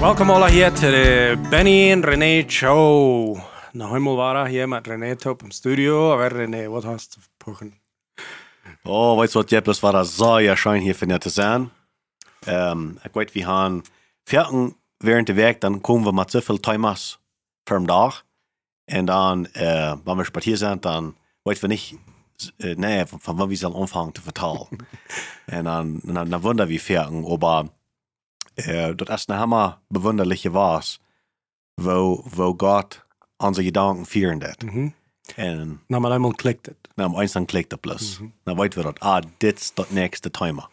Welkom alle hier til det Benny and René Show. Nå helemaal waren hier met René op im studio. Aber René, wat hast du pochen? Oh, weißt du was, Jeppes war das sehr schön hier für zu sein. Ähm, ich weiß, wir haben vierten während der Weg, dann kommen wir mit so viel Timers für den Tag. Und dann, äh, wenn wir spazieren sind, dann weiß wir nicht, äh, nee, von, wann wir sollen anfangen zu vertalen. und dann, dann, dann wundern wir vierten, aber äh, das ist eine hammer bewunderliche was, wo, wo Gott unsere Gedanken führen wird. Mhm. Und Na, maar eenmaal klikt het. dann eins dann klickt er plus. Dann weten wir dat, ah, dit is dat nächste Timer.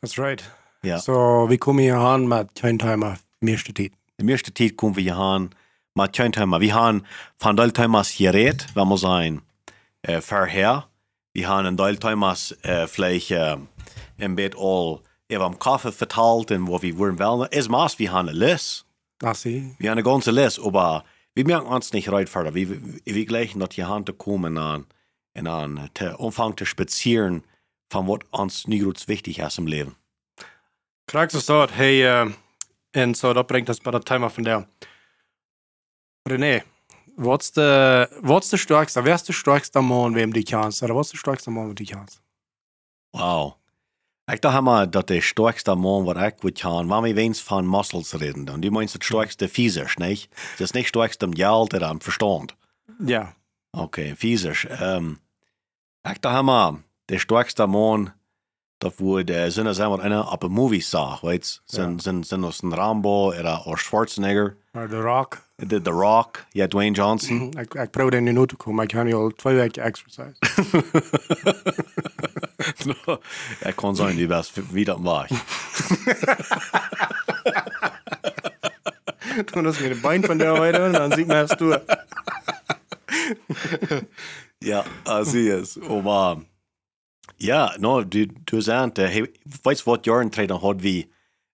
That's right. Ja. So, we komen hier aan met geen timer meeste tijd. De meeste tijd komen we hier aan, maar geen timer. We gaan van deel timers gereed, wenn wir sein, äh, vorher. Wir haben een deel timers äh, vielleicht äh, ein bisschen all über am Kaffee verteilt und wo wir wollen wollen. Es maß, wir haben eine List. Dat zie Wir haben eine ganze List, aber wir merken uns nicht rein further. Wir, wir, gleichen dort hier Hand kommen an, und an, zu Anfang zu spazieren, von was uns nicht wichtig ist im Leben. Krijgt ze dat, hey, uh, en zo, dat brengt ons bij dat timer van daar. René, wat is de, wat is de sterkste, wer is de sterkste man, wem die kans? Oder wat is de sterkste man, die kans? Wow. Ik dacht maar dat de sterkste man wat ik wil gaan, waar we eens van muscles reden. En die meinst het sterkste physisch, niet? Het is niet sterkste am geld en am verstand. Ja. Oké, physisch. Um, ik dacht maar, de sterkste man, dat wordt zijn zijn wat een op een movie zag, weet Zijn, zijn, zijn als een Rambo, oder or Schwarzenegger, Maar de rock. De The Rock, ja, Dwayne Johnson. Ik, ik probeer er nu naartoe te komen, maar ik heb nu al twee weken exercise. Ik kan zijn, die was wie dat was. Toen is mir de bein van der heute und dann sieht man es du. Ja, also is. Aber ja, no, du, du sagst, hey, weißt du, was Jahren treten hat wie,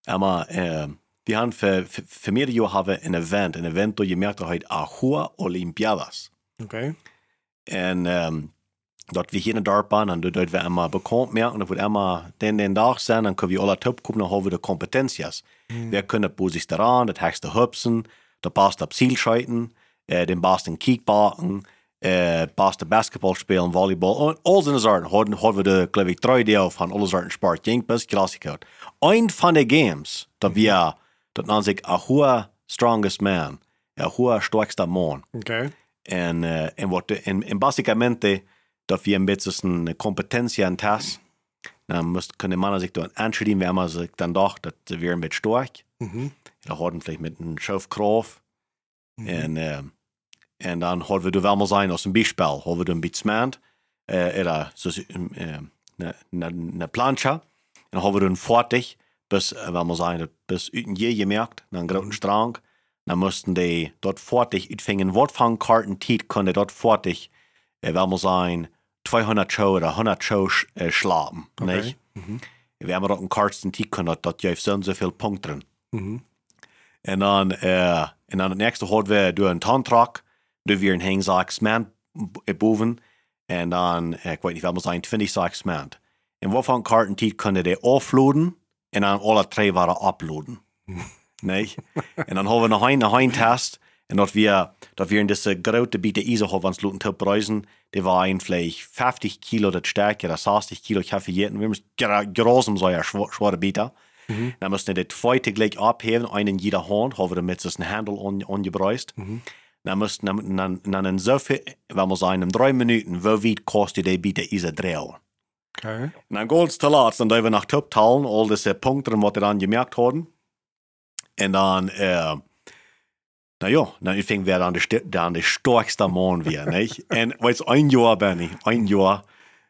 aber, äh, wir haben für, für, für mehrere Jahre haben ein Event, ein Event, wo ihr merkt, heute Ahua Olympiadas. Oké. En ähm, dat we hier in dorp aan, en dat we immer bekannt merken, dat we immer den, den dag zijn, dan kunnen we alle top komen, dan hebben we de competenties. We kunnen posities eraan, dat hekste hupsen, dat past op zielscheiten, äh, den basten kiekbaken, äh, basten basketball spelen, volleyball, en al zijn soorten. Hadden, hadden we de, geloof ik, drie deel van alle soorten sport, jinkbus, klassiker. Een van de games, dat we, dat nan zich a hohe strongest man, a hohe sterkste man. Oké. En, uh, en, wat, en, en basicamente dat we een beetje een competentie aan tas. Dan moest, kunnen mannen zich dan aanschrijven, wenn man zich dan dacht dat ze weer een beetje sterk. Mhm. Dan hadden vielleicht met een Schaufkraft. En, uh, en dan hadden we wel maar zijn als een bijspel. Hadden we een beetje maand. Uh, oder so, uh, eine plancha. En hadden we een fertig. Bis, uh, wenn man sagen, bis uten je gemerkt, dann großen Strang. Dann mussten die dort fertig utfingen Wortfangkarten tiet, konnte dort fertig, äh, wenn man sagen, 200 Show oder 100 Show sch äh, schlafen, nicht? Wenn man dort einen Karten tiet konnte, dort gibt so und so viel Punkte drin. Mhm. Und dann, äh, und dann das nächste hat wir durch einen Tantrag, durch wir ein Hängsachs Mann boven, und dann, äh, ich weiß nicht, wenn man sagen, 26 Mann. Und wovon Karten tiet konnte die offloaden, und dann alle drei waren uploaden. nicht? Und dann haben wir noch einen, noch einen Test, und dort wir, dort wir in diese große Biete Eise haben, uns Luten Tipp reisen, die war ein vielleicht 50 Kilo das Stärke, oder 60 Kilo, habe jeden, wir müssen großen so ja schwere, schwere Biete. Dann müssen wir die zweite gleich abheben, einen in jeder Hand, haben wir mit so einem Handel an, angebreist. Dann müssen, dann, dann, dann in so viel, wenn wir sagen, in drei Minuten, wie weit kostet die Biete Eise drehen? Oké. En dan gaat het te laat, dan hebben we nog optalen, al deze punten wat we dan gemerkt hadden. En dan, äh, nou ja, dan fing wir dann de, dann de sterkste Mann weer, nicht? En weißt ein Jahr, Benny, ein Jahr,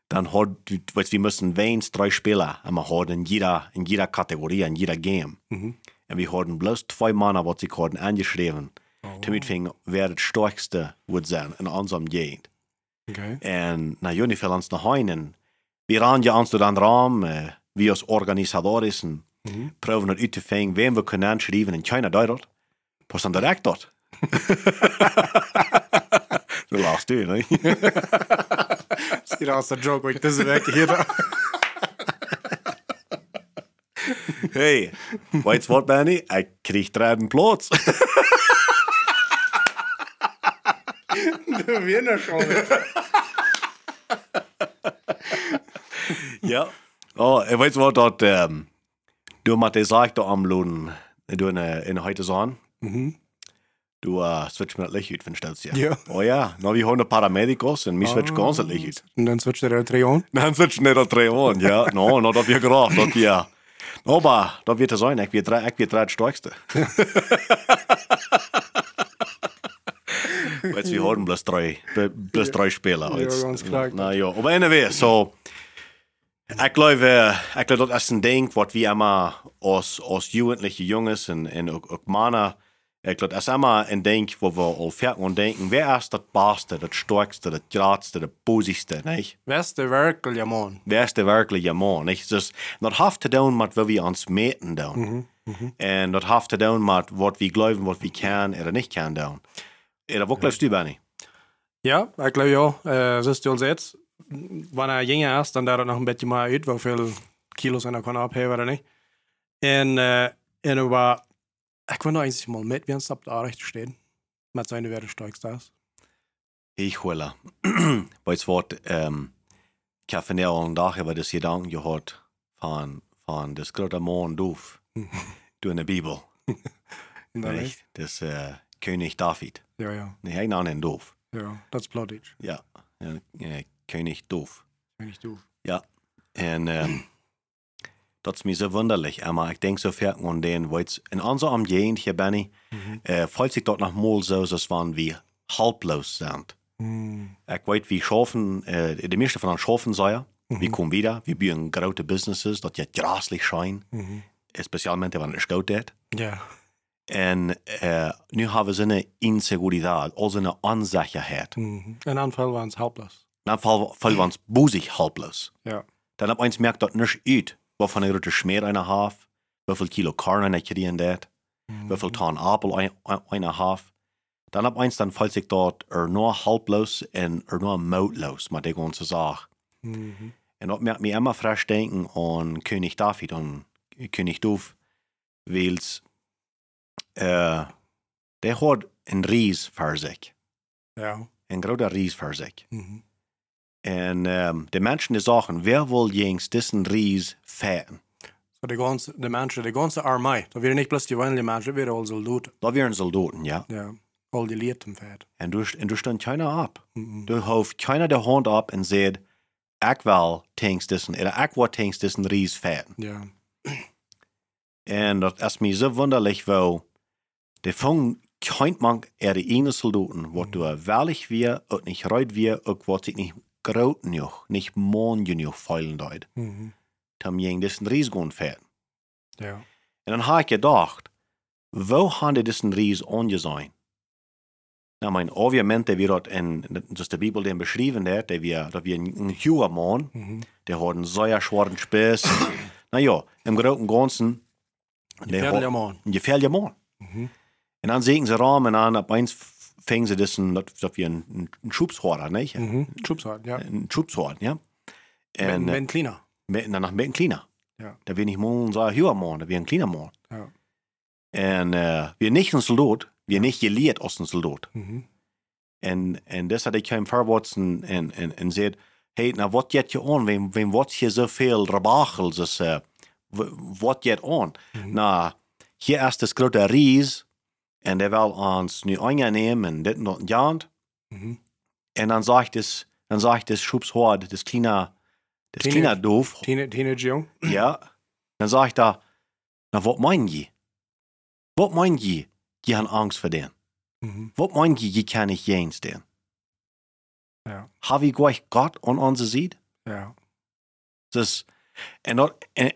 dann hat, weißt wir müssen wenigstens drei Spieler, und wir hatten in jeder, in jeder Kategorie, in jeder Game. Und wir hatten bloß zwei Männer, was sie hatten angeschrieben, damit fing, wer das stärkste wird sein in unserem Gegend. Oké. En na jullie veel ons naar heinen. Ons door den raam, uh, wie als organisatoren, mm het uit te vinden, wem we kunnen aanschrijven in China Duitsland. Pas dan direct dat. De laatste, nee? Misschien als een joke, want deze week hier. Hey, weißt du was, Benny? Ich krieg drei Platz. Wiener schon. Ja. Oh, ich weiß was, dat, ähm, du mit der Sache da am Lohn, du in, in heute sagen. Mhm. Du uh, switch mir das Licht du stellst ja. Ja. Oh ja, na, wir haben Paramedicos und wir switch ganz das Licht. Und dann switcht er drei an. Dan switch nicht auf drei Ohren, ja. No, no, dat wir gedacht, dat wir. Aber, dat wird sein, ich wird drei, ich wird drei das Stärkste. Weißt wir haben bloß drei, bloß drei Spieler. Ja, jetzt. ganz klar. Na ja, aber anyway, so. Ich glaube, ich glaube, das ist ein Ding, was wir immer als, als jugendliche Jungs und, und auch, auch Männer, ich glaube, das ist immer ein Ding, wo wir all fertig und denken, wer ist das Beste, das Stärkste, das Gradste, das Positivste, nicht? Weißt du wirklich, ja, Mann? Wer ist der wirkliche Mann? Nicht? Dus dat heeft te doen met wat we ons meten doen. En dat heeft te doen met wat we geloven, wat we kan oder nicht kan doen. Oder wo glaubst du, Benny? Ja, ich glaube ja. Äh, siehst du als jetzt, wenn er jünger ist, dann darf er noch ein bisschen mehr uit, wie viel Kilos er abheben oder nicht. Und, äh, und aber, ich will noch einzig mal mit, wie er auf der Rechte stehen. Mit seinen Werte steigst das. Ich hole. Weißt du was, ähm, ich habe von der einen Tag über das Gedanken gehört von, von das große doof. du in der Bibel. Nicht? Das äh, König David. ja, ja, ich nenne ihn doof. ja, das ist Plattdeutsch. Ja, ja, äh, König doof. Wenn ich du. Ja, en ähm, dat is mir so wunderlich. Aber ich denke so viel an den, weil in unserem Gegend hier, Benny, äh, falls ich dort noch mal so, dass waren wir halblos sind. Mhm. Ich weiß, wie schaffen, äh, die meeste von uns schaffen sei, wir kommen wieder, wir bauen große Businesses, dat je graslich schein, Mhm. specialmente wanneer het koud is. Ja. En äh, nu hebben ze een inseguridad, also een onzekerheid. Mhm. In Anfall waren es halblos. Dan vallen we ons boezig halblos. Ja. Dan heb eens merkt dat niks uit. Waarvan een grote smeer een half, hoeveel kilo korn een kriegen dat, hoeveel ton appel een, een half. Dan heb eens dan valt zich dat er nur halblos en er nur moutlos, maar die ganze Sache. Mhm. En dat maakt me immer frisch denken aan König David en König Doof, weil äh, der hat een ries voor zich. Ja. Een grote ries voor zich. Mhm. En ähm, die Menschen die sagen, wer will jens diesen Ries fähren? So die ganze, die Menschen, die ganze Armee, da wäre nicht bloß die gewöhnliche Menschen, da wäre all Soldaten. Da wären Soldaten, ja. Ja. All die Lieten fährt. En du, en du stond keiner ab. Mhm. Du hoeft keiner de hand ab en zegt, ik wil tanks dissen, oder ik wil tanks dissen Ries fähren. Ja. En dat is mir so wunderlich, weil de fang kein man er de ene Soldaten, wat du wellig wir, und nicht reut wir, ook wat sich nicht groot genoeg, nicht genoeg feilen deut, Mhm. tam jeng dissen Ries gaan fähren. Ja. En dan heb ik gedacht, wo die diesen Ries angesehen? Nou, mein, obviamente dort in, das der Bibel den beschrieben hat, der wir, da wir ein Huer Mann, Mhm. der hat einen sehr schwarzen Spitz. na ja, im Großen und Ganzen, ja Mann. ein gefährlicher Mann. Mhm. Und dann sehen sie Rahmen an, ab eins fängen sie das das wie ein, ein Schubshorder, nicht? Mhm. Schubshart, ja. Ein Schubshorder, ja. Und, äh, mit, danach ein kleiner. Ja. Da wir nicht mal unser Huer Mann, da wir ein kleiner Mann. Ja. En uh, wir nicht ein Soldat, wir nicht als ein Soldat. Mhm. En, en dus had ik hem verwotsen en, en, en zei, hey, nou wat jet je aan? Wem, wem wat je zoveel rabachels? Dus, uh, wat jet aan? Mhm. Nou, hier is de grote ries en der wil ons nu aannemen en dit en dat en dat. Mhm. En dan zegt het, dan zegt het schubshoord, das kleine, das Teenage- kleine doof, Teenage, Teenage Jung. ja. Dan zegt hij, nou wat mein je? Wat mein je? Je hebt angst voor den. Mhm. Wat mein je, je kan niet jens den? Ja. Har vi gleich Gott an onze side? Ja. Dus, en dat, en,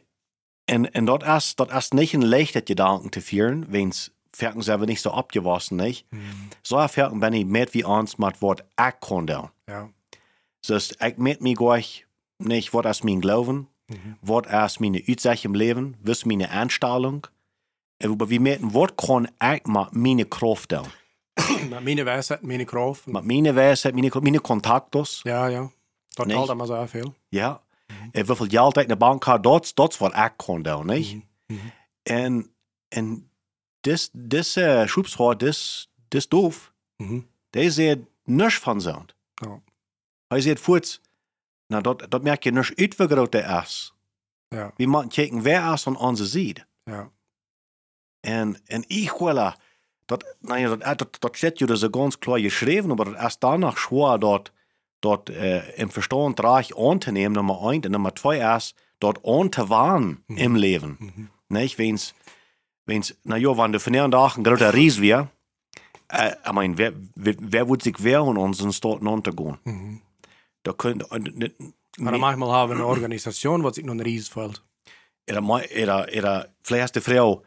en, en dat is, dat is niet een leichter Gedanken te führen, wenn's Ferken selber nicht so abgewaschen, nicht? Mhm. So Ferken bin ich mit wie uns mit Wort ich kann doen. Ja. Dus ik met me gleich nicht, wat is mijn Glauben, Mhm. wat is mijn uitzicht im Leben, was meine Einstellung, aber wie met wat kan ik met mijn Kraft doen? Met meine Weisheit, meine Kraft. Met mijn wijsheid, mijn, mijn contactos, Ja, ja. Dat Nicht? halt immer sehr viel. ja. En hoeveel geld ik in de bank heb, dat dat is wat ik kan doen, niet? Mhm. En, en dis, dis uh, schroepsraad, dis, dis doof. Mhm. Die zegt niks van zo'n. Ja. Hij zegt voort, nou dat, dat merk je niks uit wie groot hij is. Ja. We moeten kijken, wer is van onze zijde. Ja. En, en ik wil, eh, dat, nou ja, dat, dat, dat zit je dus ganz klar geschreven, maar het is danach schwer, dat, dat äh, im Verstand reich anzunehmen, Nummer eins, und Nummer zwei ist, dort anzuwarnen Mhm. im Leben. Mhm. Nicht, wenn's, wenn's, na ja, wenn du von der Tag ein großer Ries wär, äh, ich mein, wer, wer, wer würde sich wehren, unseren Staat runtergehen? Mhm. Da könnte, äh, ne- dan manchmal haben wir eine Organisation, was sich noch ein Ries fällt. Oder, oder, oder vielleicht ist die Frau,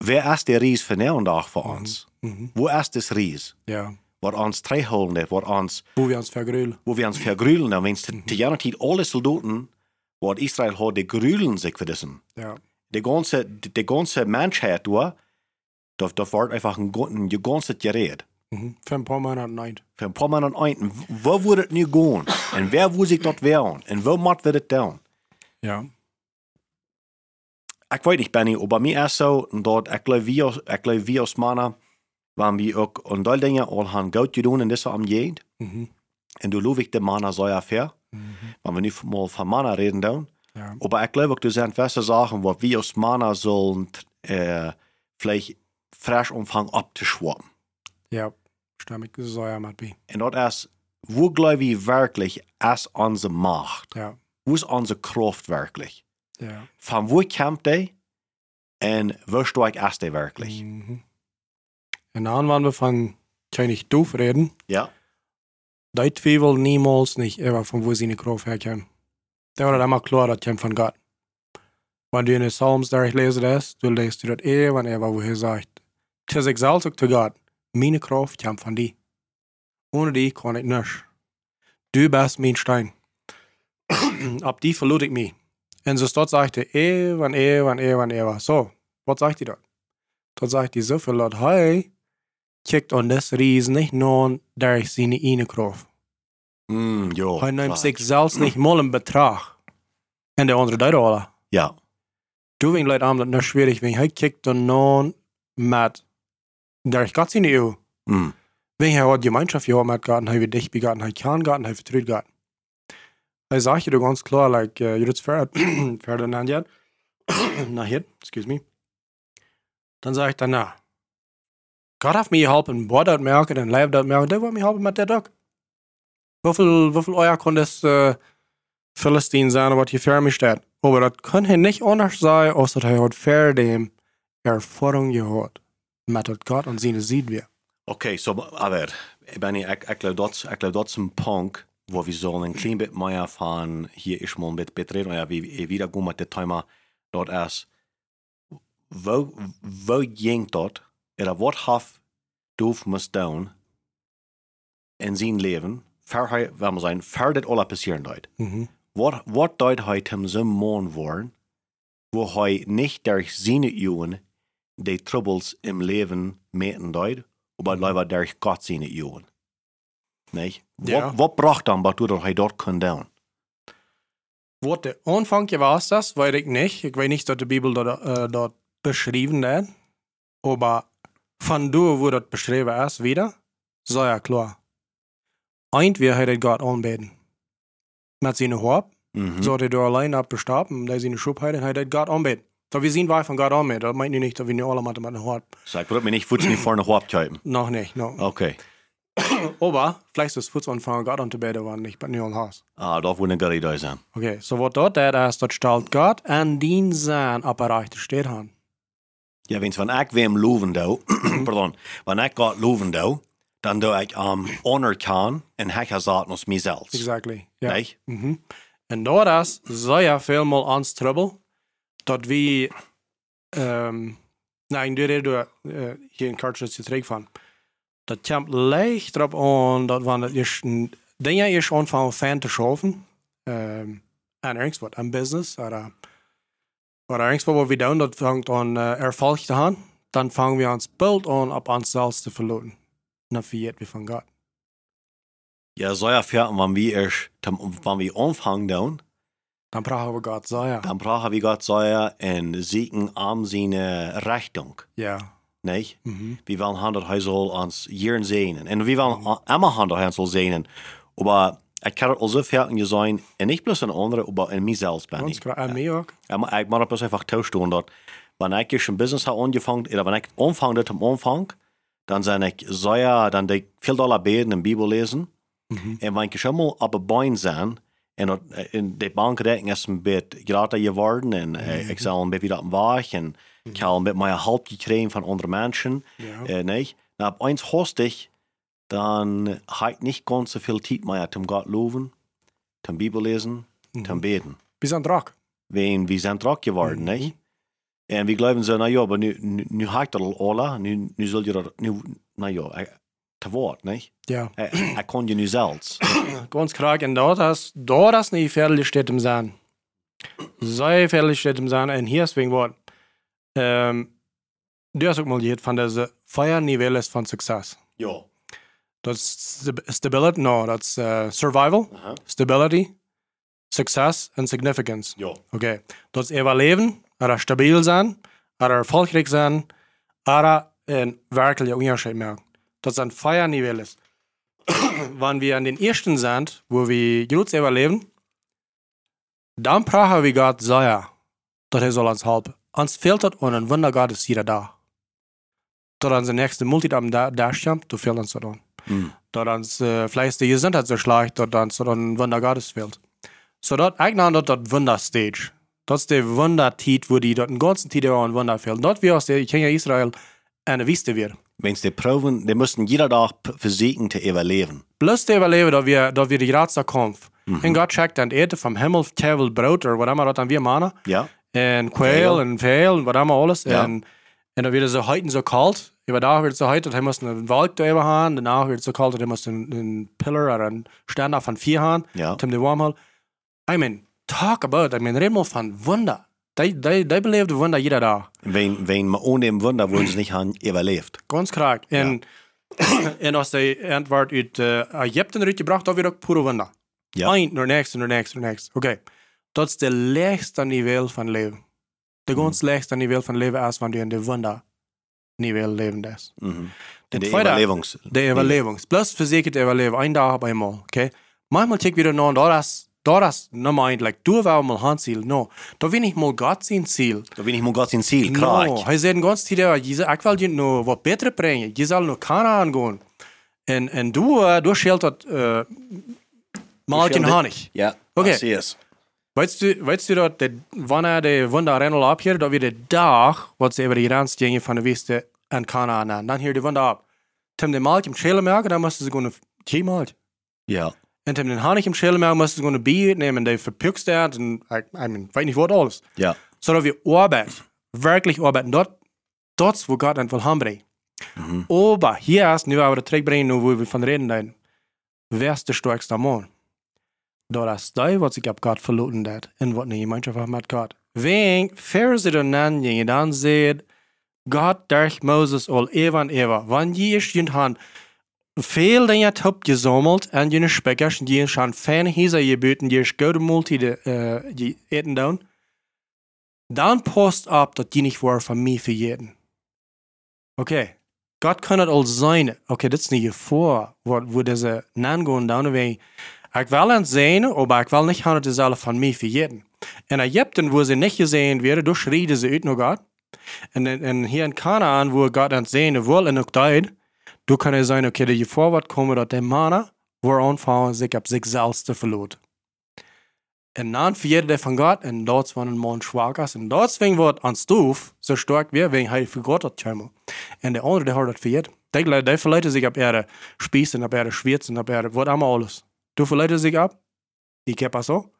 wer ist der Ries von der Tag für uns? Mhm. Wo ist das Ries? Ja. Wat ons tegenhouden, wat ons, Wo wir uns vergrülen. wo wir uns vergrülen, wenn es die jene Zeit alle Soldaten, wat Israel hat, die grülen sich für diesen. Ja. Die ganze, die, die ganze Menschheit, da, da, da wird einfach ein, ein ganzes Gerät. Mhm. Für ein paar Monate nein. Für ein paar Monate ein, wo würde es nicht gehen? Und wer würde sich dort wehren? Und wo macht wir das tun? Ja. Ich weiß nicht, Benny, aber mir ist so, dat ich glaube, wir, ich glaube, wir als Männer, wenn wir auch an die Dinge all haben gut getan in dieser Umgehend, Mhm. und du lobst die Männer so ja fair, Mhm. wenn wir nicht mal von Männer reden, dann, Ja. aber ich glaube du sind feste Sachen, wo wir als Männer sollen, äh, vielleicht frisch anfangen abzuschwappen. Ja. Ich so ja mit bei. Und das ist, wo glaube ich wirklich ist unsere Macht? Ja. Wo ist unsere Kraft wirklich? Ja. Von wo kommt die? Und wo steigt ist die wirklich? Mhm. Und dann, wenn wir von König Doof reden, Ja. die Zweifel niemals nicht immer von wo seine Kraft herkommt. Da war immer klar, das kommt von Gott. Wenn du in den Psalms das, du lest du das eh, wenn er wo er sagt, ich selbst auch zu Gott, meine Kraft kommt von dir. Ohne die kann ich nicht. Du bist mein Stein. Ab die verlor ich mich. Und so dort sagte er, wann er war. So, was sagt die dort? Dort sagt die so viel, Leute, hey, kijkt an das Riesen nicht nur durch seine eine Kraft. Mm, ja. Hij neemt klar. zich zelfs niet mal in betracht. En de andere deed alle. Ja. Du wegen Leute haben das nur schwierig, wenn hij kijkt dan non met der Gott seine EU. Mm. Wenn er hat Gemeinschaft gehabt mit Gott, hij wird dich begotten, hij kann Gott, hij vertraut Gott. Hij sagt je ganz klar, like, uh, Judith Ferdinand yet. Na hier, excuse me. Dann sag ich dann, na, Gott hat mir geholfen, Wort dort merken und Leib dort merken, der wird mir helfen mit der Doc. Wieviel, wieviel euer kann das äh, Philistine sein, was hier für mich steht? Aber das kann hier nicht anders sein, außer er hat für dem Erfahrung gehabt. Mit Gott und seine sieht wir. Okay, so, aber, ich, ich glaube, das, ich glaube, das ist ein Punkt, wo wir sollen ein klein bisschen mehr von hier ist mal ein bisschen betreten, ja, wie, wie wieder gehen mit dem Thema, dort ist, wo, wo ging dort, oder was hat du muss tun in sein Leben, für das alles passieren dort. Mhm. Wat, deed hij hem zo mooi worden, wo hij niet durch seine Jungen die Troubles im Leben meten deed, aber leider durch Gott seine Jungen. Nee? Ja. Wat, wat bracht dan, wat dat hij dort kon doen? Wat de Anfang was das, weiß ich nicht. Ich weiß nicht, dass die Bibel dort, äh, dort beschrieben ist. Aber von da, wo das beschrieben ist, wieder, so ja klar. Entweder hat er Gott anbeten. Mit seiner Haupt, Mhm. so hat er da allein abgestorben, da seine Schub hat, hat er Gott anbeten. So wir sehen, weit von Gott anbeten. Das meint ihr nicht, dass wir nicht alle mit Haupt. So, ik wil me niet voets niet voor een hoop kijken. Noch nicht, no. Okay. Aber vielleicht ist Fuß anfangen, Gott anzubeten, wenn nicht bei mir Haus. Ah, moet een goede idee zijn. Okay, so wat dort dat is, dat stelt Gott en dien zijn apparaat steht aan. Ja, wens van ik wem loven doe, pardon, wanneer ik God loven doe, dan doe ik um, honor kan en zaten als mezelf. Exactly. Ja. Nee? Mhm. En dat is zo ja veel mal ons trouble, dat we, um, nou, ik doe uh, hier in Kartjes terug van. Dat komt leicht erop aan dat wanneer je een dingen is aanvangen fan te schaffen, um, en ergens wat, een business, oder, oder ergens wat we doen, dat vangt aan uh, erfolg te gaan, dan vangen we ons beeld aan op onszelf te verloren. Vergeet we van God. Ja, so ja fair, wenn wir erst, wenn wir anfangen down, Dan praten we God zeggen. dan praten we Gott sagen en zieken aan zijn eh, Richtung. Ja. Nee? Mhm. Wir wollen han dat hij zal ons jaren sehnen. En wir wollen immer han dat hij zal sehnen. Aber ich kann al so fertig sein, en nicht bloß in andere, aber in mich selbst bin ich. mij ook. Aber ich mache das einfach tauschen dort. Wenn ich ein Business habe angefangen, oder wenn ich anfange am Anfang, dann sind ich sehr, dann die viel Dollar beten und Bibel lesen. Mhm. Und wenn ich schon mal auf den Beinen sein, und dat- in die Bankrekening ist ein bisschen gratis geworden, und äh, ich soll ein bisschen wieder am Weg, und ich habe ein bisschen mehr Halt gekriegt von anderen Menschen. Ja. Äh, nicht? Na, ab eins hast ich, dann halt nicht ganz so viel Zeit mehr zum Gott loben, zum Bibel lesen, zum Beten. Wir sind drak. Wen, wir sind drauf geworden, Mhm. nicht? Und wir glauben so, na ja, aber nu, nu, nu hat das alle, nu, nu ihr das, nu, na ja, te Wort, nicht? Ja. Er, er kann ja nu selbst. Ganz klar. En dat is, dat is niet veilig steht im zijn. Zij veilig steht im zijn. En hier is wegen wat. Um, du hast ook mal gehört von deze vier Nivellen van succes. ja. St- stability, no, dat is uh, survival, Aha. stability, success en significance. Ja. Oké, dat is overleven, er stabiel zijn, er erfolgreich zijn, er een werkelijke onderscheid maken. Dat zijn vier Nivellen. Wanneer wir an den ersten sind, wo wir gut überleben, dann brauchen wir Gott sehr, dass er soll uns helfen. Uns fehlt das und ein Wunder Gott ist jeder da. Tot uns der nächste Multitum da, da stammt, du fehlt uns das dann. Mm. Tot uns äh, vielleicht die Gesundheit so schlecht, dass uns ein Wunder Gottes fehlt. So dort eignen dort das Wunderstage. Das ist der Wundertit, wo die dort den ganzen Tid über ein Wunder fehlt. Dort wie aus der Kinder Israel eine Wüste wird. Wenn die proben, die müssen jeder Tag versuchen zu überleben. Bloß der überleben, dass wir, dass wir die Ratsa Kampf. Und Gott schickt dann Erde vom Himmel, Tevel, Brot oder was immer dann wir machen. Ja? En quail en veel en wat allemaal alles. Ja. En, en dan werd het zo heet en zo koud. Über dag werd het zo heet dat hij moest een wolk erover gaan. Daarna werd het zo koud dat hij moest een, een pillar of een stand van vier gaan. Ja. De warm houden. I mean, talk about, I mean, red mal van wunder. Die, die, die beleefde wunder jeder dag. Wenn, wenn man ohne Wunder, wo sie nicht haben, überlebt. Ganz klar. En, en als hij antwoord uit uh, Egypten eruit gebracht, dan weer ook pure wunder. Ja. Eén naar next, naar next, naar next. Oké. Dat is de laagste niveau van leven. De ganz laagste niveau van leven is wanneer je in de wunder niveau leven is. Mhm. Die tweede- Überlebungs... De Überlebung. Plus verzekerd overleven. Ein Tag op eenmaal. Okay? Manchmal tik wieder noch, da das, da das, ein, like, du war mal Handziel. No. Da bin ich mal Gott sein Ziel. Da bin ich mal Gott sein Ziel, No. klar. Hij zei de ganze tijd, ja, je ik wil je nog wat beter brengen. Je zal nog Kanaan gaan. En, en du, uh, du scheelt dat, uh, mal geen Honig. Ja, Okay. das ist. Weißt du, weißt du dat, de, wanneer de wunder renal op hier, dat weer de dag, wat ze over die grens gingen van de Westen en Kanaan aan. Dan hier de wunder op. Tim de maaltje im schelen merken, dan moesten ze gewoon een maaltje. Ja. En tim den Honig im schelen merken, moesten gewoon een bier nemen, die verpukst dat, en, ik, I mean, weet niet wat alles. Ja. Zodat wir Arbeit, wirklich arbeiten, dort, dort, wo Gott will haben. Mhm. Aber hier ist, nu aber terugbrengen, nu wo wir von reden, dann, wer ist der stärkste Mann? Dat is die wat ik heb gehad verloren dat. En wat een gemeenschap heb met God. Wegen, ver ze dan aan je dan zegt, God durch Moses al eeuwen en eeuwen. Wanneer je is je han veel dan je hebt gesammelt en je spekkers, die schon fijne hiza je beten, je is goede multi uh, je eten down. Dan post op dat die niet war van mij verjeden. Okay. Gott kann het al zijn. Okay, dat is niet je voor, wo, wo deze nangoen down away. Ik wil het zijn, aber ik wil niet gaan het zelf van mij verjeden. En Egypten, wo ze niet gezien werden, dus schreden ze uit naar God. En, en hier in Kanaan, wo Gott het zien wil en ook deed, du kan het zijn, okay, dat je voorwaarts komen dat de mannen, waar aanvangen zich op zichzelf te verloot. En dan verjede de van God, en dat was een man zwak is. En dat zwing wordt aan stoef, zo sterk weer, wegen hij voor God had komen. En de andere, die had het verjed. Die, die verleiden zich op erde spießen, op erde schwierzen, op erde, wat allemaal alles. Du verleiden zich op, ik heb zo.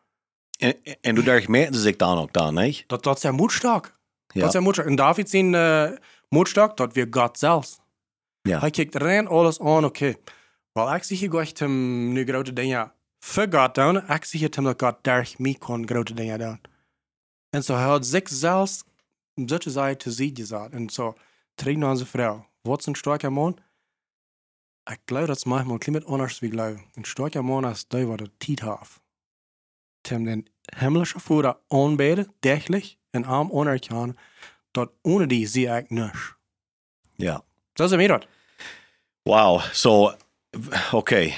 En, en du darfst merken sie sich dann auch da, nicht? Dat, dat is ja moedstak. Ja. Dat is ja moedstak. En David zijn uh, moedstak, dat weer God zelfs. Ja. Hij kijkt rein alles aan, oké. Okay. Wel, ik zie hier hem nu grote dingen voor God doen. Ik zie hem dat God durch mij kon grote dingen doen. En zo hij had zichzelf, zoals hij te zien gezegd. En zo, terug naar zijn vrouw. Wat is een sterke man? Ik geloof dat is manchmal een klein beetje anders wie geloof. Een sterke man is die wat het tijd heeft. Tim den himmlische Vater aanbeden, täglich, en arm anerkennen, dat ohne die zie ik niks. Ja. Zo is het mij dat. Wow, so, okay.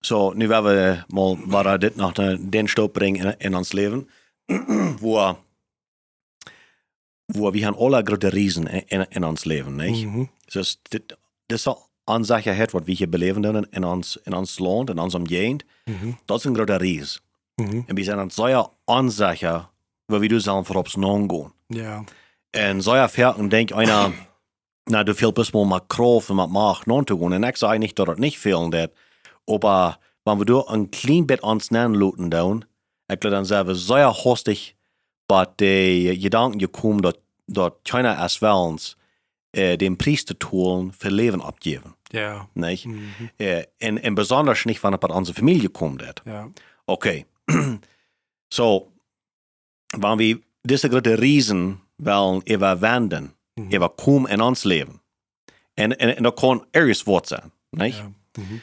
So, nu werden we mal waar dit nog den stap brengen in, in ons leven, wo, wo wir haben alle große Riesen in, in, ons leven, nicht? Mhm. Dit, dit is al aanzeggenheid wat we hier beleven in, in, ons, in ons land, in ons omgeving. Mhm. Dat is een grote ries. Mhm. En we zijn aan het zo'n aanzeggen, waar we dus dan voorop snel gaan. Ja. En zo'n verken denk einer, na, du viel bis mal mit Kraft und mit Macht non zu gehen. Und ich sage nicht, dass das nicht fehlen wird. Aber wenn wir da ein klein bisschen ans Nennen luten down, ich glaube, dann sind wir sehr hastig, bei die Gedanken gekommen, dass, dass keiner als Wellens äh, den Priester tun für Leben abgeben. Ja. Nicht? Mhm. Äh, und, und besonders nicht, wenn es bei unserer Familie kommt. Ja. Okay. so, wenn wir diese große Riesen wollen überwenden, Mhm. überkommen in ons Leben, und, und, und das kann ergens wat sein, nicht? Ja. Mhm.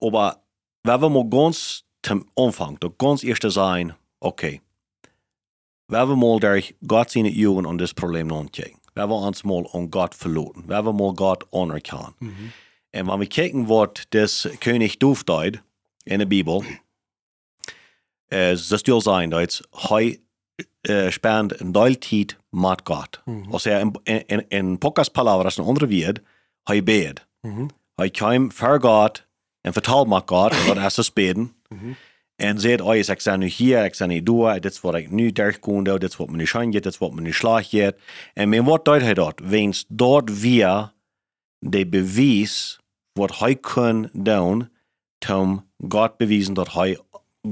Aber wenn wir mal ganz zum Anfang, das ganz erste sein, okay, wenn wir mal durch Gott seine Augen an das Problem nachdenken, wenn wir uns mal an Gott verloren, wenn wir mal Gott anerkennen, Mhm. und wenn wir kijken wat des König Doofdeid in der Bibel, äh, das stil sein, dat hij äh, spend een deel tijd met God. Mhm. Als er in, in, in pocas palabras, een andere woord, hij beed. Mhm. Hij kwam voor God en vertelt met God wat er is beden. Mhm. En zegt, oh, ik sta nu hier, ik sta nu door, dit is wat ik nu durchkoen doe, dit is wat me nu schoon gaat, dit is wat me nu slag gaat. En men wat doet hij dat? Wens dat weer de bewijs wat hij kan doen, om God bewijzen dat hij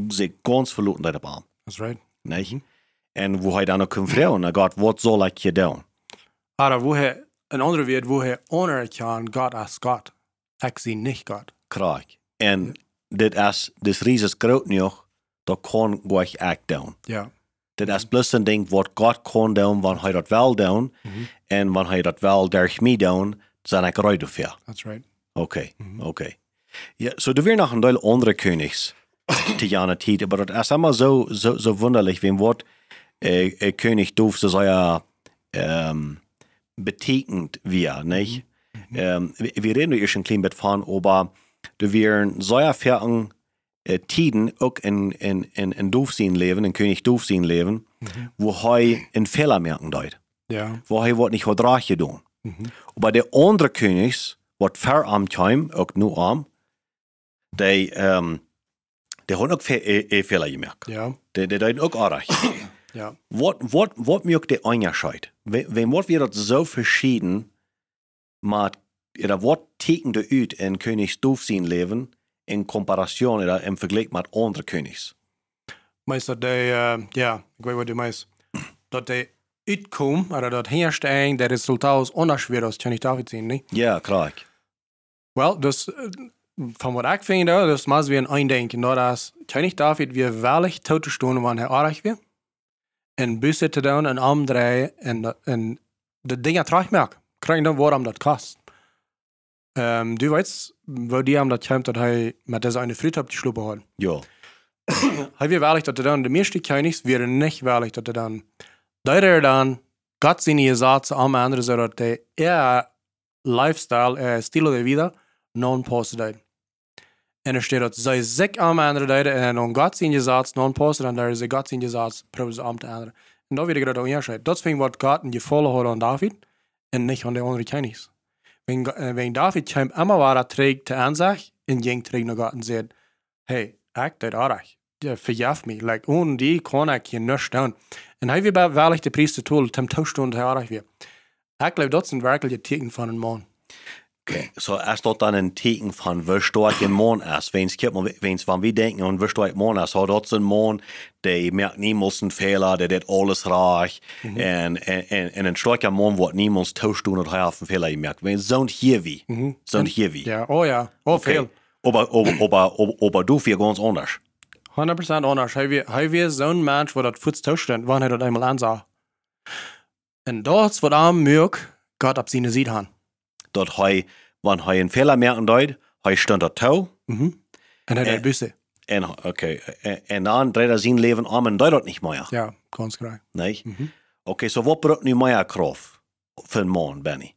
zich ganz verloren heeft aan. That's right. Nicht? En wo dan ook kan vragen naar God, wat zal je doen? Aber woher, een andere wird, woher anerkennen Gott als Gott. Ich zie nicht Gott. Krijg. En dit is, dit rieses groot genoeg, dat kan ik echt doen. Ja. Dit is plus een ding wat God kan doen, wanneer hij dat wel doen. En wanneer hij dat wel durch mij doen, zijn ik eruit voor. That's right. Oké, oké. Ja, so er weer nog een deel andere Königs te jaren tijd, maar dat is allemaal zo, zo, zo wunderlich, wem wordt äh, äh, König doof, so er ähm, betekend wir, nicht? Ähm, wir, reden ja schon ein klein bisschen von, aber du wären so ja fertigen äh, Tiden auch in, in, in, in Doofsinn leben, in König Doofsinn leben, wo er in Fehler merken deut, Ja. wo er wat nicht hat recht getan. Aber der andere Königs, wat ver am kam, auch nur am, der, ähm, der hat auch äh, äh, Fehler gemerkt. Ja. Der, der deut auch recht. Ja. Wat, wat, wat maakt de onderscheid? Wem wordt weer dat zo verschieden, maar oder wat tekent er uit in Königs zijn leven in comparatie oder im Vergleich met andere Königs? Dat die, uh, ja, ik weet wat je meest. Dat die uitkomen, oder dat herstellen, der Resultat ist anders wird als König David sehen, nicht? Ja, klar. Wel, dus eh, van wat ik vind, hè, dus maar weer een eindenken, dat als König David weer waarlijk tot te stonden wanneer hij aardig weer. En bussen te doen en omdraaien en, dat- en de dingen terugmerken. Krijg dan waarom dat kost. Um, du weet, waar die hem dat komt, dat hij met deze eine Fried op die sloepen had. Ja, Hij weer waarlijk dat er dan, de meeste Königs werden niet waarlijk dat er dan, dat er dan Gott zijn gezet am anderen, zodat de er lifestyle, er stilo de vida, non passen deed. En er staat dat zij zich am anderen deden en Gott zijn gezet, non passen, en daar is Gott zijn gezet, proberen ze am te anderen. En dat weet ik dat ook onderscheid. Dat vind wat Gott in gevallen had aan David en niet aan de andere Königs. Wenn, äh, wenn David kam immer war er trägt te aanzag en ging terug naar God en zei, hey, ik deed aardig. Ja, verjaf me. Like, ohne die kan ik hier niks doen. En hij weer bij waarlijk de priester tool, tem toestond hij aardig weer. Ik geloof dat zijn werkelijke teken van een man. Okay. So ist dort dann ein Teken von, wie stark ein Mann ist. Wenn's, kipp mal, wenn's, wenn wir denken, und wie stark ein Mann ist, so dort ist ein Mann, der merkt niemals einen Fehler, der hat alles reich. Und, und, und, und ein starker Mann wird niemals tauschen und hat einen Fehler gemerkt. Wenn so ein hier wie, so ein hier wie. Ja, oh ja. Oh, veel. Aber, du für ganz anders. 100% anders. Hij weer, hij weer zo'n mens waar dat voets toestond, wanneer hij dat eenmaal aanzag. En is wat aan merk, God op zijn ziet aan. Dat hij, wenn hij einen Fehler merken deut, hij stond er toe, En hij Eh. deed bussen. En, oké. En, en dan draait hij zijn leven om en doet dat niet meer. Ja, ganz genau. Nee? Oké, so wat braucht nu meer kracht voor een man, Benny?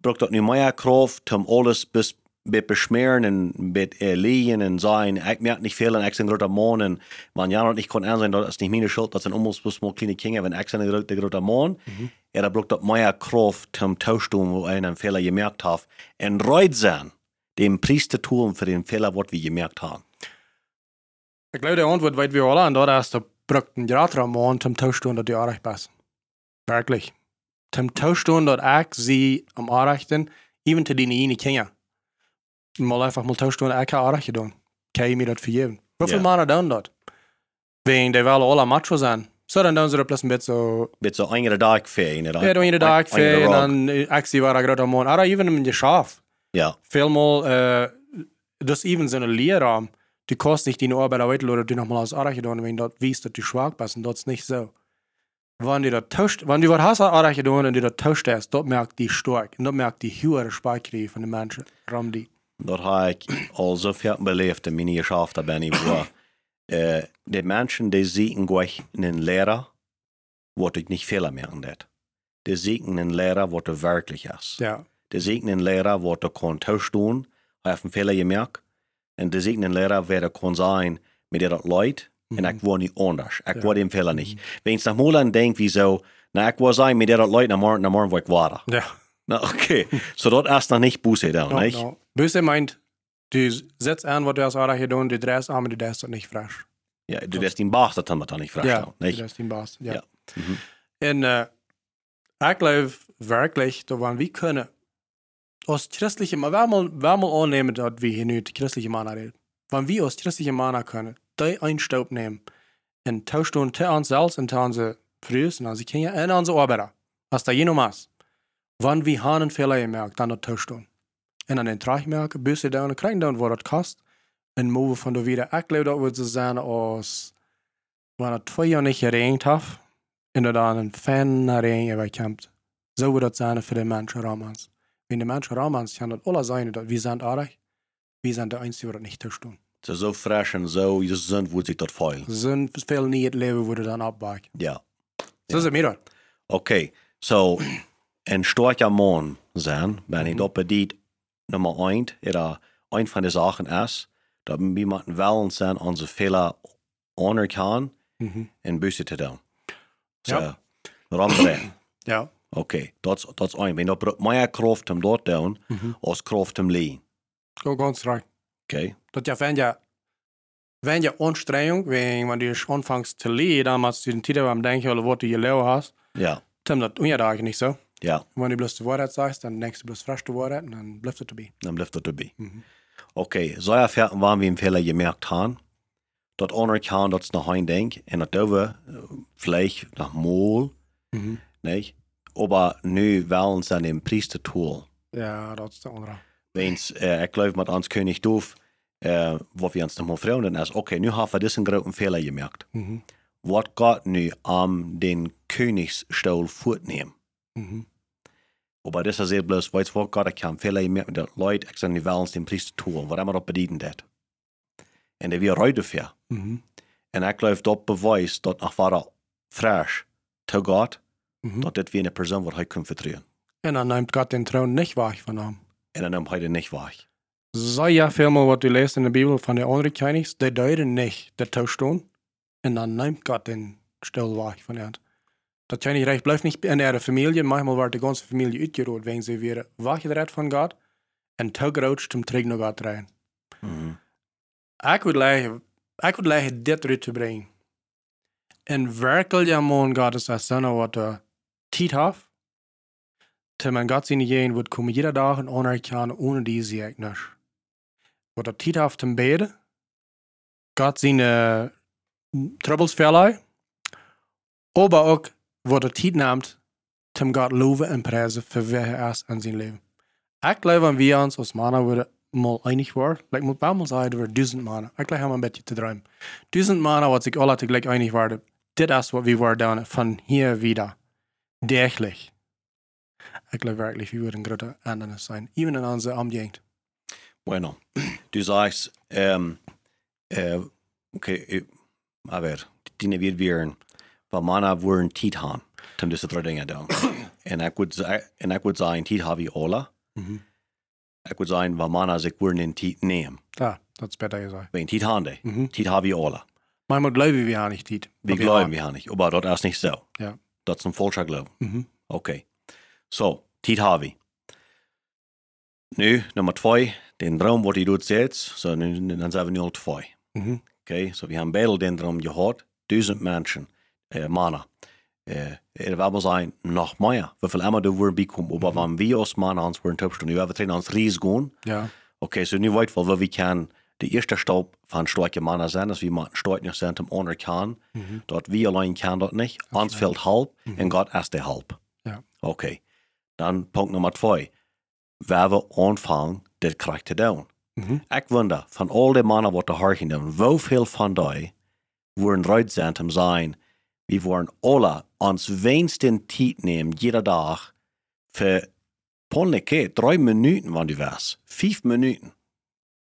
Braucht dat nu meer kracht om alles bis, mit beschmieren und mit erlegen und sagen, ich merke nicht viel und ich bin ein großer Mann und man ja noch nicht kann ansehen, das ist nicht meine Schuld, das sind bloß mal kleine Kinder, wenn ich bin ein großer Mann, er braucht mehr Kraft zum Tauschtum, wo einen Fehler gemerkt hat, und reut sein, dem Priester tun für den Fehler, was wir gemerkt haben. Ich glaube, die Antwort weit wir alle an, da ist der braucht ein Jahr zum Tauschstund, dat die Arrecht passen. Wirklich. Zum Tauschstund, dat ich sie am Arrechten, even zu denen eine Kinder. Mal einfach mal Tauschstund, ich kann Arrecht doen. Kann ich mir das vergeben. Wie viel Ja. Männer tun das? Wegen, die wollen alle Macho sein. So, bisschen so, Mit so einer Tag für ihn, oder? ja, der einer für, Rock. dann, ich sie war großer Mann. Aber even in der Schaf. Ja, Vielmal, äh, das even so eine Lehrraum, du kannst nicht deine Arbeit arbeiten oder du nochmal aus Arach tun, wenn dort weißt, dass du schwach bist und das ist nicht so. Wenn du das tauscht, wenn du was hast an Arach tun und du das tauscht hast, dort merkt die stark und dort merkt die höhere Speicherung von den Menschen, ram die. dat heb ik al zo veel beleefd in mijn geschäft, da ben ik waar. Uh, die mensen die zien gleich einen Lehrer, wat ik niet veel merken dat. Die zien einen Lehrer, wat er wirklich ist. Ja. Die zien einen Lehrer, wat er kan tauschen, hij heeft een Fehler gemerkt. En die zien einen Lehrer, wer er kan zijn, met die dat leidt. En ik word niet anders. Ik word den Fehler nicht. Wenn ich nach mal an denk, wieso, na, ik was sein, mit der leidt, na morgen, na morgen, wo ich war. Ja. Na, okay. so dat ist noch nicht Buße da, No, nicht? no. Böse meint, du setzt an, was du aus Arach tun, du drehst an, aber du drehst das nicht frisch. Ja, du den Bas, das haben wir da nicht Ja, verstanden, du nicht? drehst den Bass. Ja. Ja. Mhm. En uh, ik geloof werkelijk dat wanneer we kunnen, als christelijke, maar wij mal, wij mal aannemen dat we hier nu de christelijke mannen reden. Wanneer we als christelijke mannen kunnen, die einstaup nemen en tauschen te onszelf en te onze vrienden en onze kinderen en onze arbeider. Als dat je nog mas. Wanneer we han een fehler gemerkt, dan dat tauschen. En dan den Trag merken, bussen down en krijgen down wat het kost. En move van de wieder. Ik geloof dat we zo zijn als, wanneer het twee jaar niet geregend heeft, en dat dan een fan naar een wegkomt. Zo wordt dat zijn voor de mensen Romans. Wenn de mensen Romans kan dat alle zijn dat we zijn aardig, we zijn de einzigen die dat niet tauschen. So, so frisch und so gesund, wo sich das feilen. Zo'n veel niet het leven worden dan opbak. Ja. Zo is het meer. Okay, so, ein starker Mann sein, wenn ich das bedient, Nummer eins, oder ein von den Sachen ist, dass wir jemanden wollen sein, unsere Fehler anerkennen Mhm. und Buße zu tun. So, Ja. rumdrehen. Ja. Okay, das, ist ein. Wenn du mehr Kraft um dort tun, Mhm. als Kraft um Lehen. Go ganz recht. Okay? Dat ja, wenn ja, wenn ja Anstrengung, wenn, wenn du anfängst zu machst du den Titel am Denken, oder was du gelernt hast, Ja, dann das ja eigentlich nicht so. Ja, Wenn du bloß die Wahrheit sagst, dann denkst du bloß frisch die Wahrheit und dann bleibt es dabei. dann bleibt das dabei. Mhm. Okay, so erfahren waren wir im Fehler gemerkt haben, dort anerkennen, dass es noch ein Denk, und das dürfen vielleicht noch mal, Mhm. nicht? Aber nu wollen sie an dem Priestertool. Ja, dat is de andere. Wens, äh, ich glaube, mit uns König Doof, äh, wo wir uns nochmal fragen, ist, okay, nu haben wir diesen großen Fehler gemerkt. Mhm. Was geht nu am den Königsstuhl fortnehmen? Mhm. Ist sehr bloß, weißt du, was Gott, ich habe Fehler gemerkt mit den Leuten, ich sage, wir wollen den Priestertool, was immer das bedienen das. Und der wir heute dafür. Mhm. Und ich glaube, das beweist, dass nach war frisch zu Gott, Mhm. dass das wie eine Person, die heute kann vertrauen. En dan neemt God den Thron nicht weg von ihm. Und dann heute nicht wahr. Zo ja, vielmal wat du leest in der Bibel von den anderen Königs, die deuten nicht der Tauschton. Und dann nimmt Gott den Stuhl weg von ihm. Das Königreich bleibt nicht in ihrer Familie. Manchmal wird die ganze Familie uitgerold, wenn wieder weggedreht von Gott und zugerutscht zum Trick nach Gott rein. Mhm. Ik wil leggen, ik wil leggen dit eruit te brengen. En werkelijk ja, man God is dat zonne wat de tijd heeft. Til man God zien geen wordt komen jeder dag en anerkennen ohne die zie ik niet. Wat de tijd heeft te beden. God zien uh, troubles verlei. Aber ook wat de tijd neemt. Tim God loven en prijzen voor wie hij is in zijn leven. Ik geloof aan wie ons als mannen worden mal einig war. Like, moet wel mal zeggen, er duizend mannen. Ik leg hem een beetje te draaien. Duizend mannen wat zich alle tegelijk einig waren. Dit is wat we waren van hier wieder. Dergelijk. Ik geloof werkelijk, we worden grote Ändernis sein. Even in onze omgeving. Bueno, du sagst, ähm, Eh, Oké, eh, aber die wird weer wat mannen worden tijd gaan. Om deze drie dingen doen. en ik would zeggen, en ik would zeggen, tijd heb je alle. Mhm. Ik would zeggen, wat mannen zich worden in tijd nemen. Ja, dat is beter gesagt. Wenn tijd haben die. Mhm. Alle. Manchmal glauben wir ja nicht, Tiet. Wir glauben wir haben nicht. Aber das ist nicht so. Ja. Das ist ein falscher Glaube. Mhm. Okay. So, tijd heb je. Nu, nummer twee, den droom wat je doet steeds. So, nu, dan zijn we 0-2. Mhm. Okay, so wir haben beide den Traum gehört, tausend Menschen, äh, Männer. Äh, er wird mal sein, noch mehr, wie viel immer du würden bekommen, aber wenn wir als Männer uns würden topstehen, wir werden ans Ries gehen, Ja. okay, so nu weit, weil wir können, der erste Staub von starke Männer sein, dass wir mal stark nicht sind, kann, Mhm. dort wir allein kann das nicht, uns fehlt halb, und Gott ist der halb. Ja. Okay, dann Punkt Nummer zwei, wer wir anfangen, das kriegt er down. Mhm. Ik wonder, van al die mannen wat de harken doen, hoeveel van die worden eruit zijn om zijn, we worden alle ons wenigsten tijd nemen, jede dag, voor ponnelijk drie minuten, wanneer du was, vijf minuten.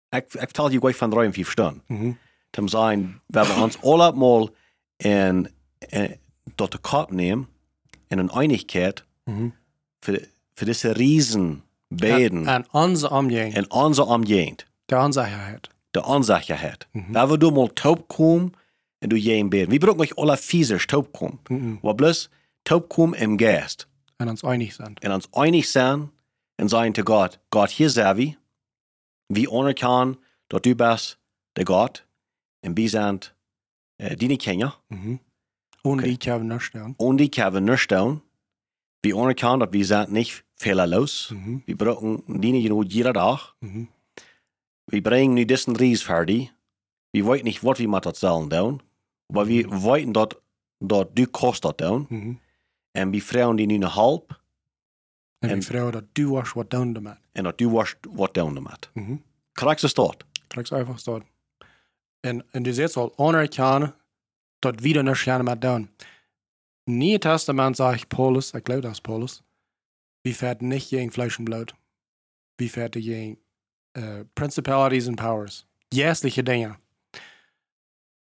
Ik, ik vertel je gleich van drie en vijf stunden. Mhm. Om zijn, we hebben ons allemaal in, in, tot de kop nemen, in een eindigheid, Mhm. voor, voor deze riesen beden, En onze omgeving, en onze omgeving. de onzekerheid. de onzekerheid. Mm -hmm. we doen mal taub komen en doe je een bed. Brauchen nicht alle viezers taub komen. Mhm. Maar bloß komen im Geist. En ons einig zijn. En ons einig zijn en zeggen te God, God, hier zijn we. We anerkennen dat du bist de God. En we zijn uh, die Kinder. Mhm. Und Okay. die haben nicht stellen. Und die können nicht tun. We anerkennen dat we zijn nicht fehlerlos. Mhm. We brauchen die genoeg jeder Tag. Mhm. Wir bringen nu diesen Ries fertig. Wir weten nicht, was wir mit das sollen tun. Aber wir weten, dass, dass du kostet tun. Mhm. Und wir fragen die nu eine halb. En En- die vrouw dat du was wat doen damit. Und dass du was, was tun damit. Mhm. Kriegst du es dort? Treks einfach so. En, en du siehst al anerkennen, dat wir nicht gerne mit doen. Nie Testament sagt Paulus, ich glaube das ist Paulus, wie fährt nicht gegen Fleisch und Blut. Wie fährt er gegen äh, Principalities and Powers. Jährliche Dinge.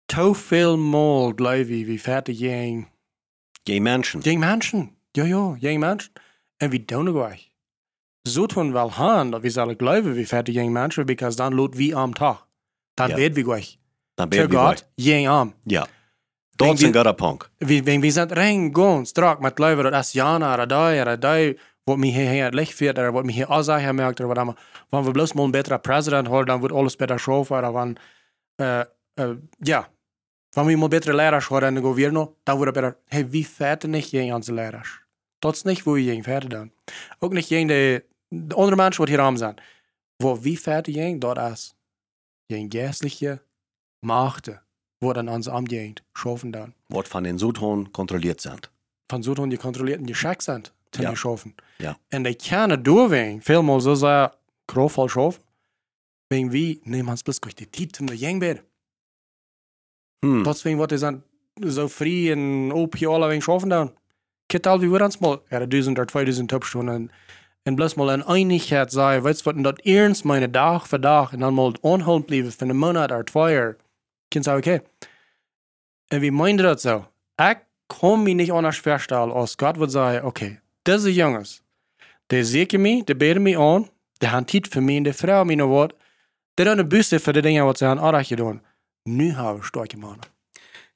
To viel Mal, glaube ich, wie fährt er gegen Menschen. Gegen Menschen. Ja, ja, gegen Menschen. En wie doen gleich. Zo tun wel han, dat we zullen geloven wie verder gegen Menschen, because dan loopt wie am Tag. Dan Ja. weet wie gleich. Dann werden wir Gott, gleich. gegen am. Ja. Dort wir- guter Punkt. Wie, wenn wir sind rein gehen, strak mit geloven dat is Jana, oder da, oder da, wat mij hier het licht führt, oder wat mij hier Aussage merkt, oder was immer. Wenn wir bloß mal einen besseren Präsident haben, dann wird alles besser schaffen, oder wenn, äh, äh, ja. Wenn wir mal bessere Lehrer haben in den Governo, dann wird er besser, hey, wie fährt er nicht gegen unsere Lehrer? Dat is niet hoe je gegen verder doen. Ook niet gegen de, de andere mensen wat hier aan zijn. Wo wie verder gegen, dat is gegen geestliche Machten, wo dann onze omgegend schaffen dan. Was von den Südhorn kontrolliert sind. Van zo die controlierten die Schreck sind, te Ja. schaffen. Ja. En die kunnen doorwegen, vielmaal zo sehr krofval schaffen. Wegen wie, neem ons bloß die tijd om de gang bed. Hm. Deswegen wat is dan zo vrij en open je alle wegen schaffen dan. Kijk al wie we ons mal, ja, duizend of 2000 Topstunden. En bloß mal in Einigkeit sei, weißt du, dat ernst meine Dag für Dag en dan mal onhold blijven van een maand of twee jaar. Kind sagen, okay. En wie meint dat zo? Ik kon me niet anders voorstellen als Gott wird sagen, okay, diese Jungs, die zeker me, die beten me aan, die haben tijd voor me, die vragen me nog wat, die doen een busse voor de dingen wat ze aan aardig doen. Nu hebben we sterke mannen.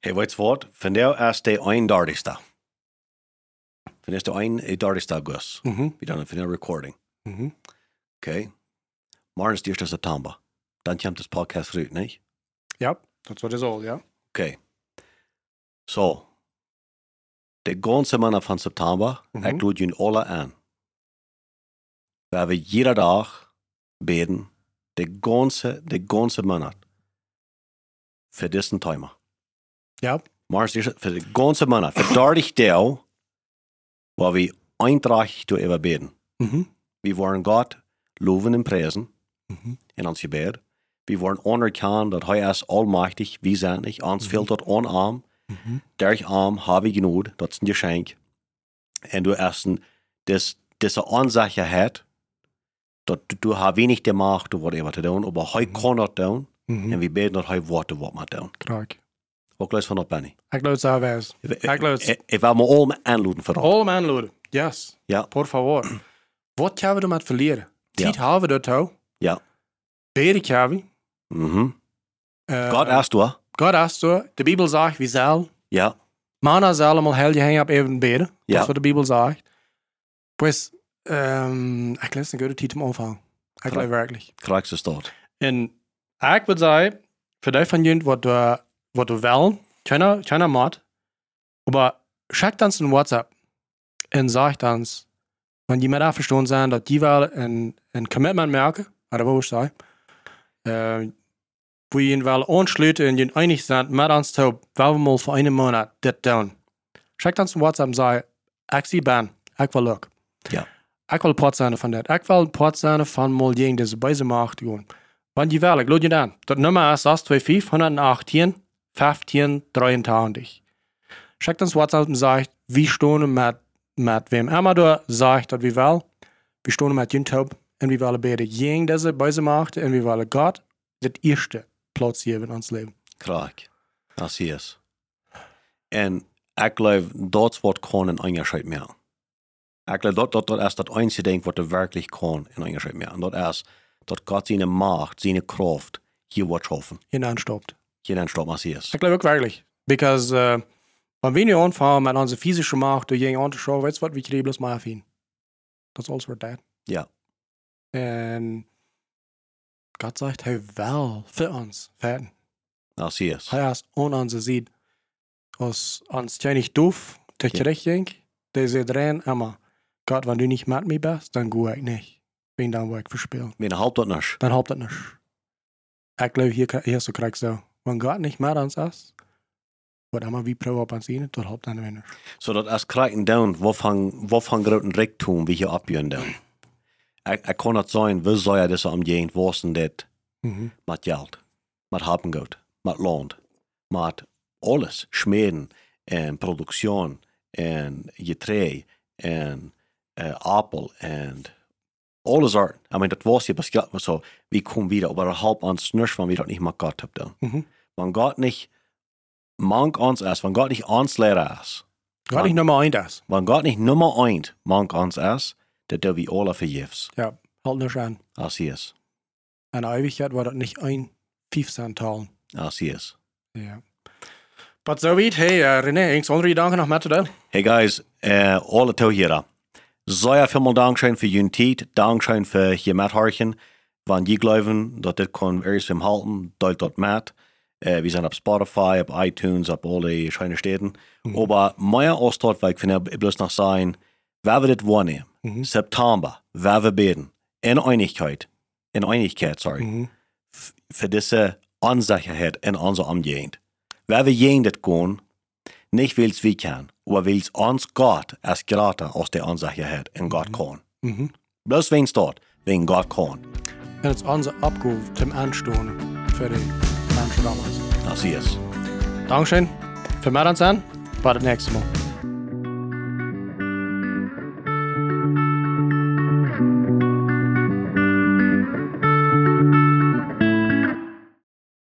Hey, weißt du was? Von der ist der eindartigste. Von der ist der eindartigste Gus. Mhm. Wir dann von der Recording. Mhm. Okay. Morgen ist der 1. September. Dann kommt das Podcast raus, nicht? Ja, dat wordt is al, ja. Okay. So. Der ganze Monat von September, Mhm. ich lade ihn alle an. Wir haben jeder Tag beten, der ganze, der ganze Monat. Für diesen Timer. Ja. Mars, für den ganzen Monat. Für 30 Tage, wo wir eintragig über beten. Mhm. Wir wollen Gott loben und preisen Mhm. in ons gebed. Wir wollen anerkennen, dass er ist allmächtig, wir sind nicht. Uns fehlt dort ein Arm. Mhm. Der Arm habe ich genug, das ist ein Geschenk. Und du hast das, diese Unsicherheit, dass du, du hast wenig der Macht, du whatever zu tun, aber heute kann das tun. Mhm. En vi beder dat hij wordt wat maar doen. Graag. Wat lees van op Benny? Ik geloof het zou wezen. Ik geloof het. Ik wil me allemaal aanloeden voor dat. Alle mensen, yes. Ja. Por favor. Wat gaan we ermee verliezen? Ja. Tijd hebben we dat toe. Ja. Beren gaan we. Mhm. Uh, God erst du. God is zo. De Bijbel zegt, wie zal. Ja. Mannen zal allemaal heel je heen op even beden. Ja. Dat is wat de Bijbel zegt. Pues, um, ik lees een goede tijd om aanvangen. Ik Graag. geloof werkelijk. Krijg ze staat. En ik würde sagen, für die von jullie, wat du, wat du wollen, keiner, keiner macht, aber schickt uns ein WhatsApp und sagt uns, wenn die mit verstanden sind, dass die wel ein, ein Commitment merken, oder wo ich sage, äh, wo ihnen wel anschließen und ihnen einig sind, zu, wollen wir mal für einen Monat das tun. Schickt uns ein WhatsApp und sagt, ich sie ben, ich will look. Ja. Ich will Port sein von das. Ich will Port sein von mal jemand, der so bei sich macht, gewoon. Wann die Welle, lad je dan. Dat nummer is 625 118 15 23. Schickt uns WhatsApp und sagt, wie stehen mit, mit wem immer du sagt, dass wir will. Wir stehen mit YouTube und wir wollen beide jeden, der sie bei sich macht und wir wollen Gott das erste Platz hier in ons Leben. Krijg. Dat zie je. En ik geloof dat wat kan een onderscheid maken. Ik geloof dat dat, dat is dat einzige ding wat er werkelijk kan een onderscheid maken. Dat is dat God zijn macht, zijn kracht hier wordt schaffen. Hier anstoppt. Hier staat maar zie je. Ich glaube wirklich. Because, äh, wenn wir nicht anfangen mit unserer physischen Macht, durch jeden anzuschauen, weißt du was, wir kriegen bloß auf ihn. Das alles wird das. Ja. Und Gott sagt, er will für uns werden. Dat zie je. Er ist an unserer Seite. Als uns nicht doof, der recht ging, der sieht drin immer, Gott, wenn du nicht mit mir bist, dann gehe ich nicht. Wenn dann wo ich verspielen. Mijn halb dat niet. Dann haupt das nicht. Ich glaube, hier, hier so kriegst du, wenn Gott nicht mit uns ist, wird immer wie Pro auf uns hin, dann haupt dann nicht. So dat is krijgen down, wat van, wat van grote rijkdom wie hier opjuren down. Ik, ik kan het zijn, we zou je dus omgeen, was en dit, Mhm. met geld, met hapengoed, met land, met alles, schmeden en productie en getrei en uh, appel en alles art. I mean, dat was je beschat, so, wie komen wieder, aber er halb ons niks van wie dat niet met God hebt dan. Mhm. Wenn Gott nicht mank ons is, wenn Gott nicht ons lehrer ist, Gott nicht Nummer eins ist. wenn Gott nicht Nummer eins mank ons ist, dann der wir alle vergifts. Ja, halt nicht an. Als hij is. In der Ewigkeit war das nicht ein Talen. Als hij is. Ja. Aber so weit, hey, uh, René, irgendwas andere Gedanken noch mit zu teilen? Hey guys, äh, alle toehieren. Sehr vielmal Dankeschön für jullie tijd. Dankeschön für je metharchen. Wenn je glauben, dit kon ergens im halten, delt dat met. Äh, wir sind auf Spotify, auf iTunes, auf alle schönen Städten. Aber mein Ausdruck, weil ich finde, ich bloß noch sagen, wer wird das wahrnehmen? Mhm. September, wer wir beten. In Einigkeit, in Einigkeit, sorry. Mhm. für diese Unsicherheit in unser Umgehend. Wer wir gehen das gehen, nicht weil es wir kann, aber weil es uns Gott als Grater aus der Unsicherheit in Gott kann. Mhm. Bloß wenn es dort, wegen Gott kann. Und es ist unsere Abgabe zum Anstehen für die Menschen damals. Das ist es. Dankeschön für mehr an Bis das nächste Mal.